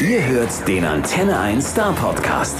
Ihr hört den Antenne 1 Star Podcast.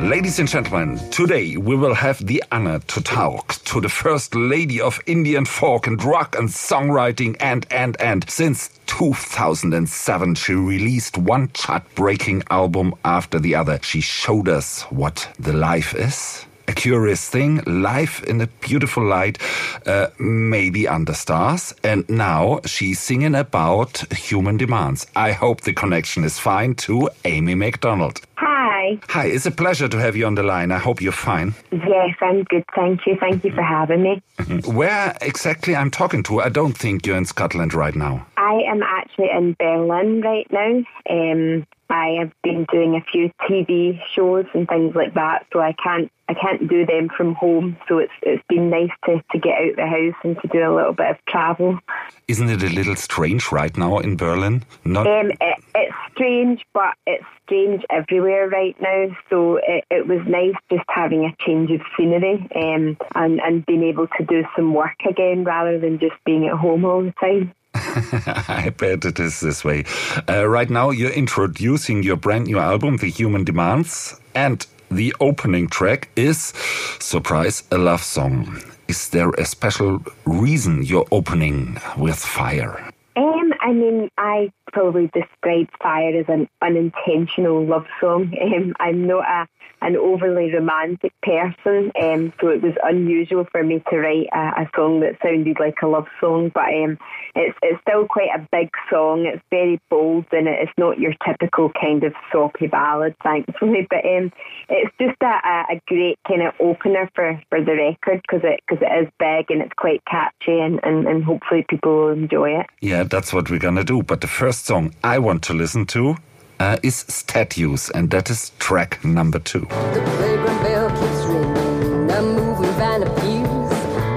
Ladies and gentlemen, today we will have the honor to talk to the first lady of Indian folk and rock and songwriting and, and, and. Since 2007, she released one chart breaking album after the other. She showed us what the life is. A curious thing, life in a beautiful light, uh, maybe under stars. And now she's singing about human demands. I hope the connection is fine to Amy Macdonald. Hi. Hi, it's a pleasure to have you on the line. I hope you're fine. Yes, I'm good. Thank you. Thank you for having me. Where exactly I'm talking to? I don't think you're in Scotland right now. I am actually in Berlin right now. Um, I have been doing a few TV shows and things like that, so I can't I can't do them from home. So it's it's been nice to, to get out the house and to do a little bit of travel. Isn't it a little strange right now in Berlin? Not Um, it, it's strange, but it's strange everywhere right now. So it, it was nice just having a change of scenery um, and and being able to do some work again rather than just being at home all the time. I bet it is this way. Uh, right now, you're introducing your brand new album, The Human Demands, and the opening track is, surprise, a love song. Is there a special reason you're opening with fire? Um, I mean, I probably describe Fire as an unintentional love song. Um, I'm not a, an overly romantic person, um, so it was unusual for me to write a, a song that sounded like a love song. But um, it's it's still quite a big song. It's very bold, and it's not your typical kind of soppy ballad, thankfully. But um, it's just a, a, great kind of opener for, for the record because it because it is big and it's quite catchy, and, and, and hopefully people will enjoy it. Yeah, that's what we're gonna do. But the first song I want to listen to uh, is Statues, and that is track number two. The playground bell keeps ringing, a moving van appears.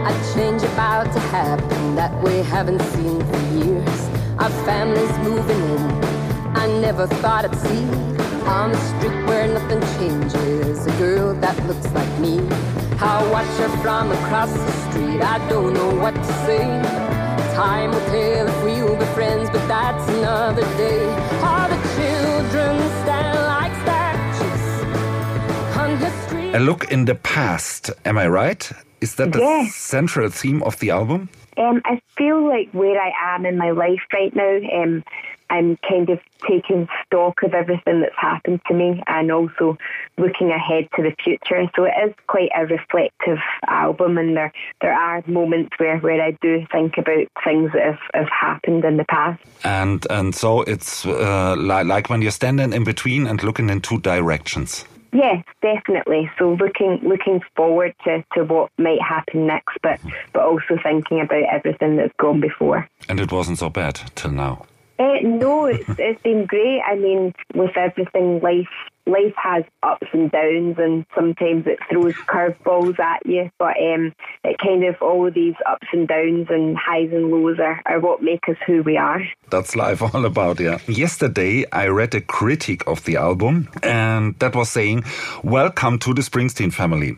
A change about to happen that we haven't seen for years. Our family's moving in. I never thought I'd see on the street where nothing changes. A girl that looks like me. I watch her from across the street. I don't know what to say. Time will tell if we'll be friends, but that's another day. All the children stand like statues on the street. A look in the past, am I right? Is that the Yes. central theme of the album? Um, I feel like where I am in my life right now, um, I'm kind of taking stock of everything that's happened to me and also looking ahead to the future. So it is quite a reflective album, and there there are moments where, where I do think about things that have, have happened in the past. And and so it's uh, like like when you're standing in between and looking in two directions. Yes, definitely. So looking looking forward to, to what might happen next, but but also thinking about everything that's gone before. And it wasn't so bad till now. Uh, no, it's, it's been great. I mean, with everything, life life has ups and downs, and sometimes it throws curveballs at you. But um, it kind of all of these ups and downs and highs and lows are, are what make us who we are. That's life all about, yeah. Yesterday, I read a critic of the album, and that was saying, Welcome to the Springsteen family.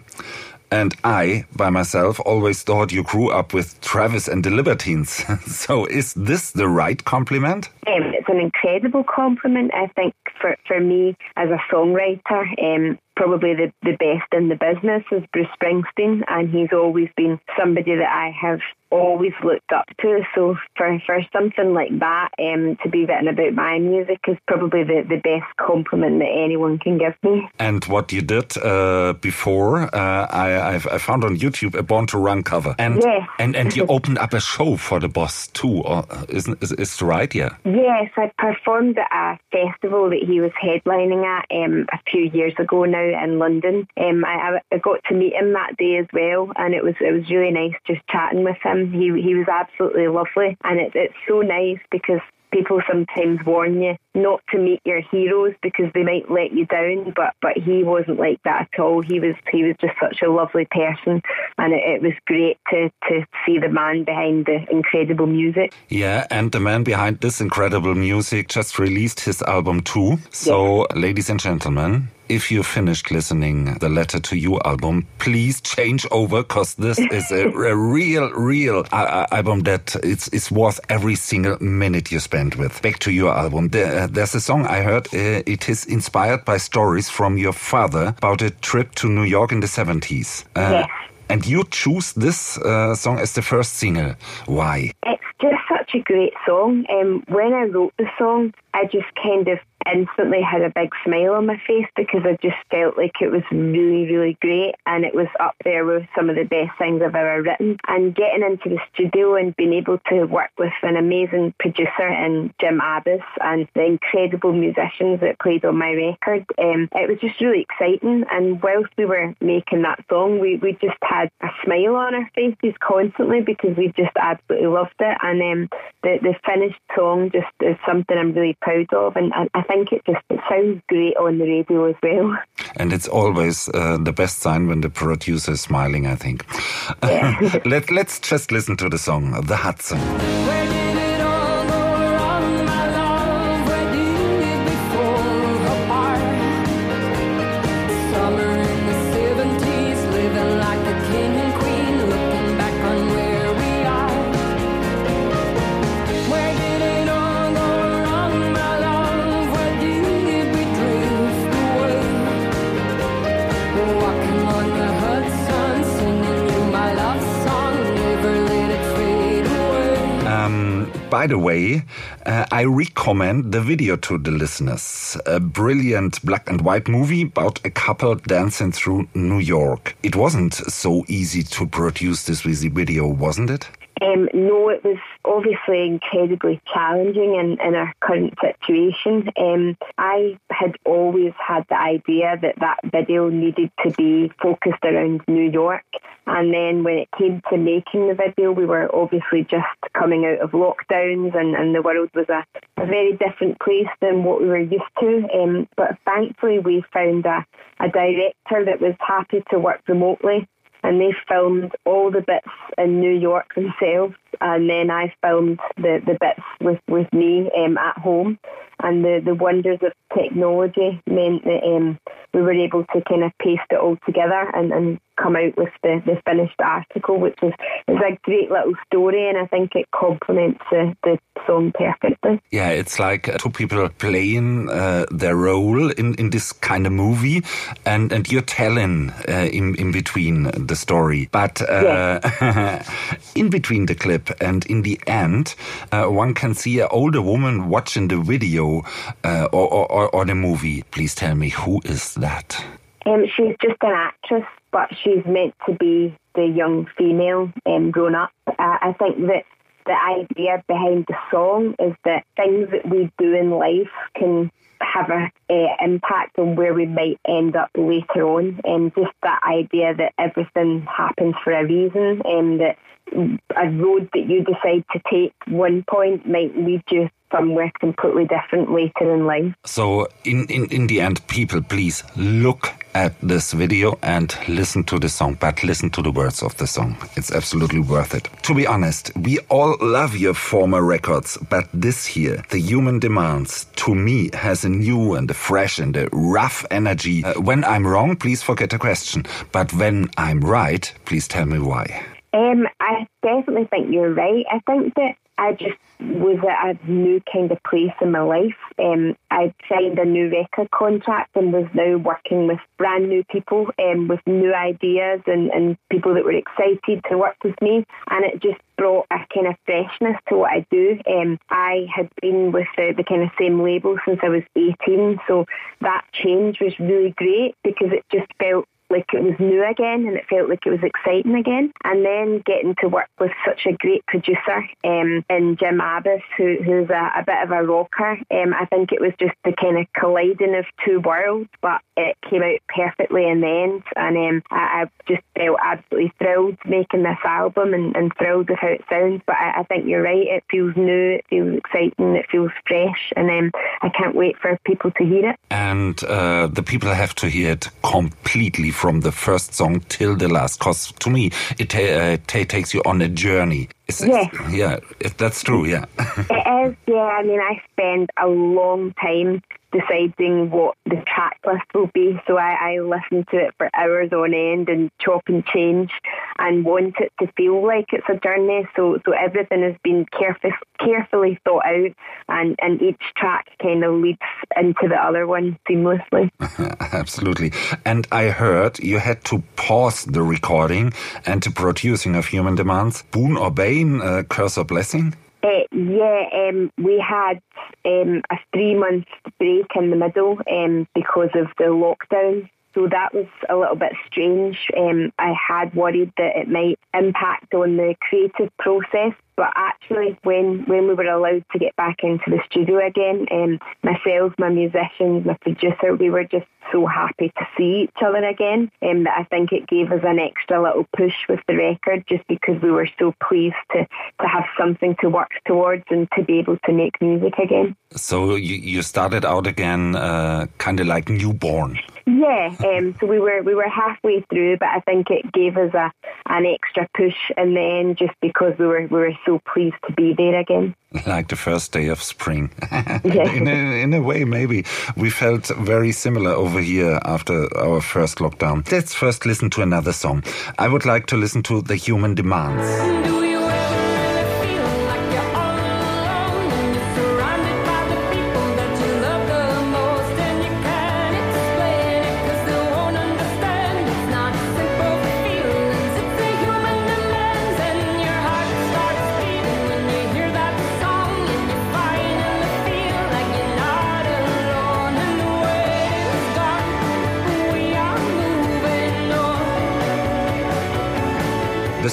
And I, by myself, always thought you grew up with Travis and the Libertines. so is this the right compliment? Um, it's an incredible compliment, I think, for, for me as a songwriter. Um, probably the, the best in the business is Bruce Springsteen, and he's always been somebody that I have always looked up to. So for, for something like that, um, to be written about my music is probably the, the best compliment that anyone can give me. And what you did uh, before, uh, I, I've, I found on YouTube a Born to Run cover, and Yes. and and you opened up a show for the boss too, or isn't is, is right? Yeah. Yes, I performed at a festival that he was headlining at um, a few years ago now in London. Um, I, I got to meet him that day as well, and it was it was really nice just chatting with him. He he was absolutely lovely, and it's it's so nice because people sometimes warn you not to meet your heroes because they might let you down but but he wasn't like that at all he was he was just such a lovely person and it, it was great to to see the man behind the incredible music Yeah, and the man behind this incredible music just released his album too. So, ladies and gentlemen, if you finished listening the Letter to You album, please change over because this is a, a real, real uh, album that it's, it's worth every single minute you spend. with. Back to your album. There, uh, there's a song I heard. Uh, it is inspired by stories from your father about a trip to New York in the 70s. Uh, yes. And you choose this uh, song as the first single. Why? It's just such a great song. Um, when I wrote the song, I just kind of instantly had a big smile on my face because I just felt like it was really, really great and it was up there with some of the best things I've ever written. And getting into the studio and being able to work with an amazing producer in Jim Abbiss and the incredible musicians that played on my record, um, it was just really exciting. And whilst we were making that song, we, we just had a smile on our faces constantly because we just absolutely loved it. And um, the, the finished song just is something I'm really proud of. And I, I think think it just it sounds great on the radio as well. And it's always uh, the best sign when the producer is smiling, I think. Yeah. Let, let's just listen to the song, The Hudson. By the way, uh, I recommend the video to the listeners. A brilliant black and white movie about a couple dancing through New York. It wasn't so easy to produce this video, wasn't it? Um, no, it was obviously incredibly challenging in, in our current situation. Um, I had always had the idea that that video needed to be focused around New York. And then when it came to making the video, we were obviously just coming out of lockdowns and, and the world was a, a very different place than what we were used to. Um, but thankfully, we found a, a director that was happy to work remotely and they filmed all the bits in New York themselves, and then I filmed the, the bits with, with me um, at home. And the, the wonders of technology meant that um, we were able to kind of paste it all together and, and come out with the, the finished article, which is, is a great little story, and I think it complements the, the song perfectly. Yeah, it's like two people playing uh, their role in, in this kind of movie, and, and you're telling uh, in, in between the story. But uh, in between the clip and in the end, uh, one can see an older woman watching the video uh, or, or, or the movie. Please tell me, who is that? Um, she's just an actress but she's meant to be the young female um, grown up. Uh, I think that the idea behind the song is that things that we do in life can have an uh, impact on where we might end up later on, and just that idea that everything happens for a reason, and that a road that you decide to take one point might lead you somewhere completely different later in life. So, in, in, in the end, people, please look at this video and listen to the song, but listen to the words of the song. It's absolutely worth it. To be honest, we all love your former records, but this here, The Human Demands, to me has a new and a fresh and a rough energy. Uh, when I'm wrong, please forget the question. But when I'm right, please tell me why. Um, I definitely think you're right. I think that I just was at a new kind of place in my life. Um, I'd signed a new record contract and was now working with brand new people um, with new ideas and, and people that were excited to work with me. And it just brought a kind of freshness to what I do. Um, I had been with the, the kind of same label since I was 18, so that change was really great because it just felt like it was new again and it felt like it was exciting again. And then getting to work with such a great producer um, in Jim Abbiss, who, who's a, a, bit of a rocker. Um, I think it was just the kind of colliding of two worlds, but it came out perfectly in the end. And um, I, I, just felt absolutely thrilled making this album and, and thrilled with how it sounds. But I, I, think you're right, it feels new, it feels exciting, it feels fresh, and um, I can't wait for people to hear it. And uh, the people have to hear it completely from the first song till the last. Because to me, it uh, takes you on a journey. Is yes. yeah, if that's true, yeah. it is, yeah. I mean, I spend a long time deciding what the track list will be. So I, I listen to it for hours on end and chop and change and want it to feel like it's a journey. So so everything has been careful, carefully thought out and, and each track kind of leads into the other one seamlessly. Absolutely. And I heard you had to pause the recording and the producing of Human Demands. Boon or Bane, uh, curse or blessing? Uh, yeah, um, we had um, a three month break in the middle um, because of the lockdown. So that was a little bit strange. Um, I had worried that it might impact on the creative process but actually, when, when we were allowed to get back into the studio again, um, myself, my musicians, my producer, we were just so happy to see each other again. Um, that I think it gave us an extra little push with the record just because we were so pleased to, to have something to work towards and to be able to make music again. So you, you started out again uh, kind of like newborn. Yeah, um, so we were we were halfway through, but I think it gave us a an extra push, and then just because we were we were so pleased to be there again. Like the first day of spring. yeah. in, a, in a way, maybe. We felt very similar over here after our first lockdown. Let's first listen to another song. I would like to listen to The Human Demands.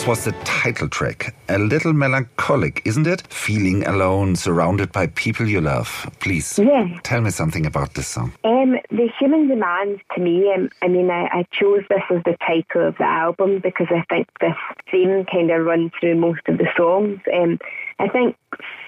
This was the title track. A little melancholic, isn't it? Feeling alone, surrounded by people you love. Please yeah. tell me something about this song. Um, the Human Demands, to me, um, I mean, I, I, chose this as the title of the album because I think this theme kind of runs through most of the songs. Um, I think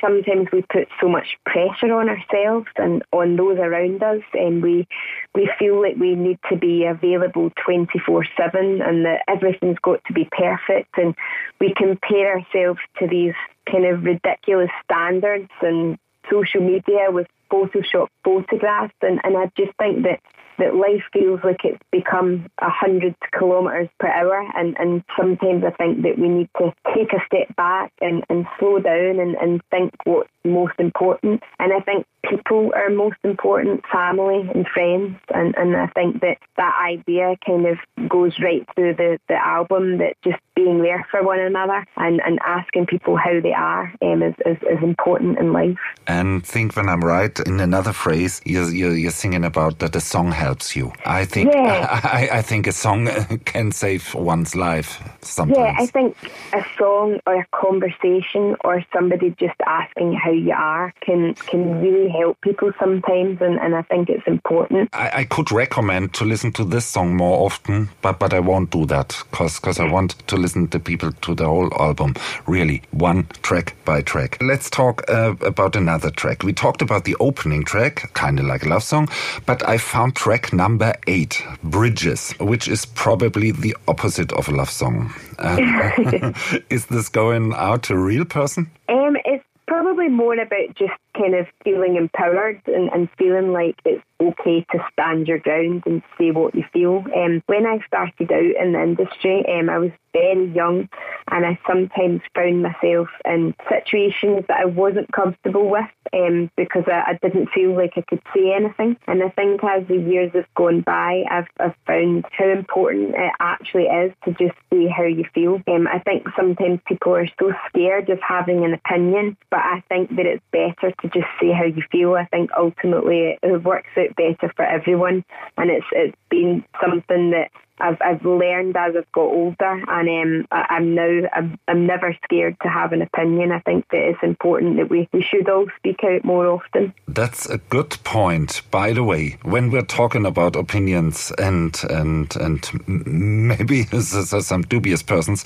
sometimes we put so much pressure on ourselves and on those around us, and we we feel like we need to be available twenty four seven, and that everything's got to be perfect, and we compare ourselves to these kind of ridiculous standards and social media with Photoshop photographs, and, and I just think that that life feels like it's become a hundred kilometres per hour and, and sometimes I think that we need to take a step back and, and slow down and, and think what's most important. And I think people are most important, family and friends. And, and I think that that idea kind of goes right through the, the album that just being there for one another and, and asking people how they are um, is, is, is important in life. And think when I'm right, in another phrase, you're, you're, you're singing about that the song helps you. I think yeah. I, I think a song can save one's life sometimes. Yeah, I think a song or a conversation or somebody just asking how you are can can really help people sometimes, and, and I think it's important. I, I could recommend to listen to this song more often, but but I won't do that because because I want to listen to people to the whole album, really one track by track. Let's talk uh, about another track. We talked about the opening track, kind of like a love song, but I found track number eight, Bridges, which is probably the opposite of a love song. Uh, is this going out to a real person? Um, it's probably more about just kind of feeling empowered and, and feeling like it's okay to stand your ground and say what you feel. Um, when I started out in the industry, um, I was very young and I sometimes found myself in situations that I wasn't comfortable with um, because I, I, didn't feel like I could say anything. And I think as the years have gone by, I've, I've found how important it actually is to just say how you feel. Um, I think sometimes people are so scared of having an opinion, but I think that it's better to just say how you feel. I think ultimately it works out better for everyone, and it's it's been something that I've I've learned as I've got older, and um, I, am now I'm, I'm never scared to have an opinion. I think that it's important that we, we should all speak out more often. That's a good point. By the way, when we're talking about opinions and and and maybe some dubious persons,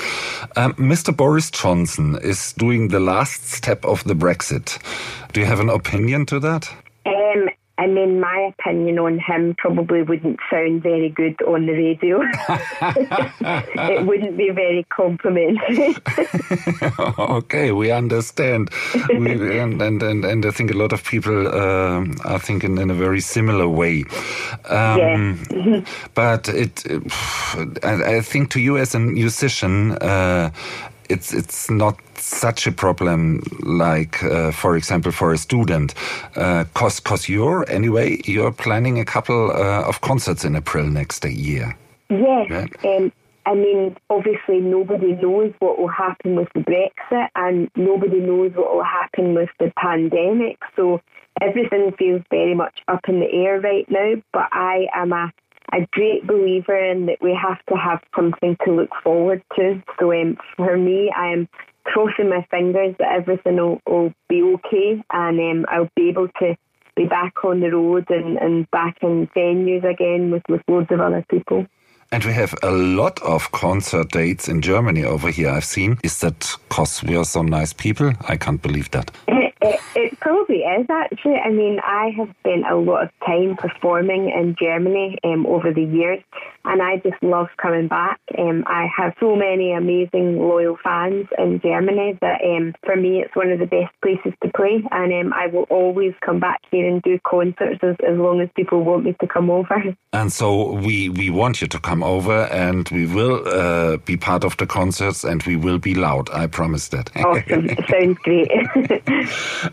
um, Mr. Boris Johnson is doing the last step of the Brexit. Do you have an opinion to that? Um, then my opinion on him probably wouldn't sound very good on the radio. it wouldn't be very complimentary. okay, we understand. we, and, and, and, and I think a lot of people um, are thinking in a very similar way. Um, yeah. but it, I, I, think to you as a musician, uh, it's it's not such a problem like uh, for example for a student uh, cause cause you're anyway you're planning a couple uh, of concerts in april next year yes yeah? um, I mean, obviously, nobody knows what will happen with the Brexit, and nobody knows what will happen with the pandemic. So everything feels very much up in the air right now. But I am a a great believer in that we have to have something to look forward to. So um, for me, I am crossing my fingers that everything will, will be okay and um, I'll be able to be back on the road and, and back in venues again with, with loads of other people. And we have a lot of concert dates in Germany over here, I've seen. Is that because we are so nice people? I can't believe that. It, probably is, actually. I mean, I have spent a lot of time performing in Germany um, over the years, and I just love coming back. Um, I have so many amazing, loyal fans in Germany that um, for me, it's one of the best places to play, and um, I will always come back here and do concerts as, as long as people want me to come over. And so we, we want you to come come over and we will uh, be part of the concerts and we will be loud. I promise that. Awesome. Sounds great.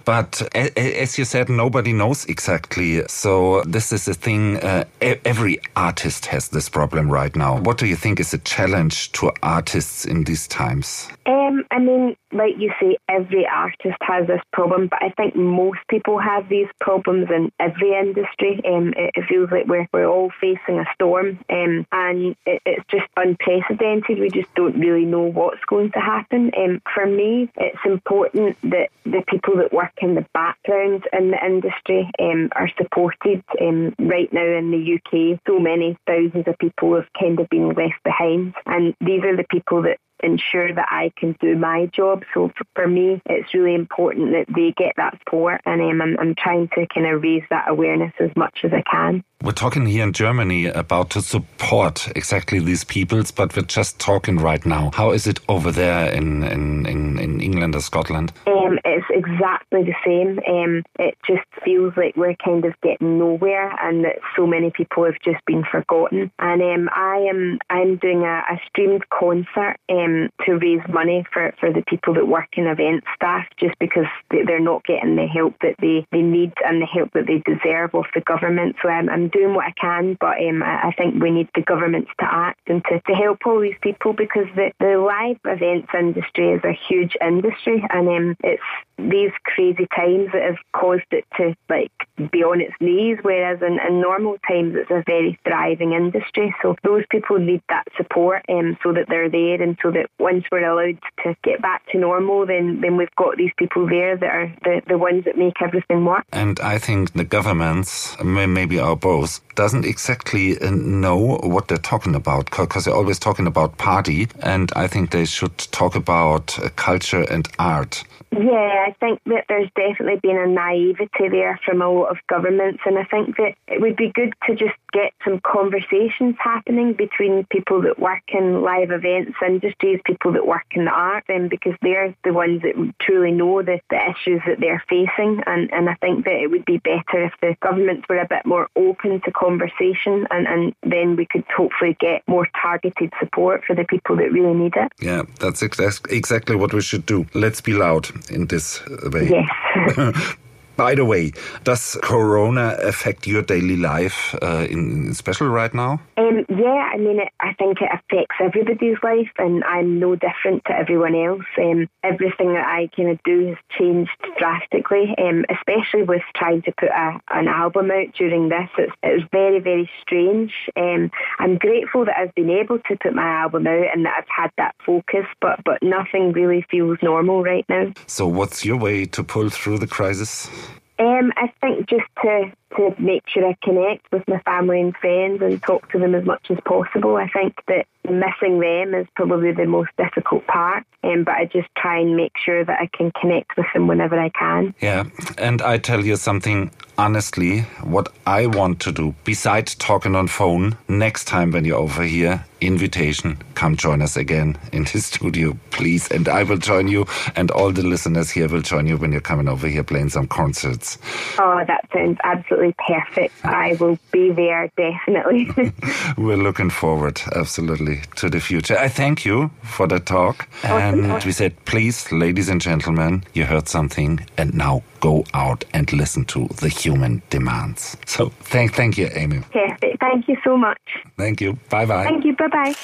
but as you said, nobody knows exactly. So this is a thing. Uh, every artist has this problem right now. What do you think is a challenge to artists in these times? Um, I mean, like you say, every artist has this problem, but I think most people have these problems in every industry. Um, it, it, feels like we're, we're all facing a storm, um, and it, it's just unprecedented. We just don't really know what's going to happen. Um, for me, it's important that the people that work in the background in the industry um, are supported. Um, right now in the UK, so many thousands of people have kind of been left behind, and these are the people that ensure that I can do my job. So for me, it's really important that they get that support, and um, I'm, I'm trying to kind of raise that awareness as much as I can. We're talking here in Germany about to support exactly these peoples, but we're just talking right now. How is it over there in, in, in, in England or Scotland? Um, it's exactly the same. Um, it just feels like we're kind of getting nowhere and that so many people have just been forgotten. And um, I am I'm doing a, a streamed concert um, to raise money for, for the people that work in event staff just because they're not getting the help that they, they need and the help that they deserve off the government. So I'm, I'm doing what I can, but um, I think we need the governments to act and to, to help all these people because the, the live events industry is a huge industry and um, it's these crazy times that have caused it to like be on its knees, whereas in, in normal times it's a very thriving industry. So those people need that support um, so that they're there and so that once we're allowed to get back to normal, then, then we've got these people there that are the, the ones that make everything work. And I think the governments, maybe our both, doesn't exactly uh, know what they're talking about because they're always talking about party. And I think they should talk about uh, culture and art. Yeah, I think that there's definitely been a naivety there from a lot of governments, and I think that it would be good to just get some conversations happening between people that work in live events industries, people that work in the arts, and because they're the ones that truly know the, the issues that they're facing, and, and I think that it would be better if the governments were a bit more open to conversation, and, and then we could hopefully get more targeted support for the people that really need it. Yeah, that's ex- exactly what we should do. Let's be loud in this way. Yes. By the way, does Corona affect your daily life uh, in, in, special right now? Um, yeah, I mean, it, I think it affects everybody's life, and I'm no different to everyone else. Um, everything that I kind of do has changed drastically, um, especially with trying to put a, an album out during this. It's, it was very, very strange. Um, I'm grateful that I've been able to put my album out and that I've had that focus, but but nothing really feels normal right now. So, what's your way to pull through the crisis? Um, I think just to to make sure I connect with my family and friends and talk to them as much as possible. I think that missing them is probably the most difficult part. Um, but I just try and make sure that I can connect with them whenever I can. Yeah, and I tell you something honestly, what I want to do, besides talking on phone, next time when you're over here, invitation, come join us again in the studio, please. And I will join you, and all the listeners here will join you when you're coming over here playing some concerts. Oh, that sounds absolutely perfect. I will be there, definitely. We're looking forward, absolutely, to the future. I thank you for the talk. Oh, and we said, please, ladies and gentlemen, you heard something, and now go out and listen to the human demands. So thank, thank you, Amy. Perfect. Thank you so much. Thank you. Bye bye. Thank you. Bye bye.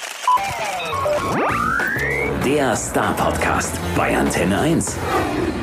Der Star Podcast bei Antenne 1.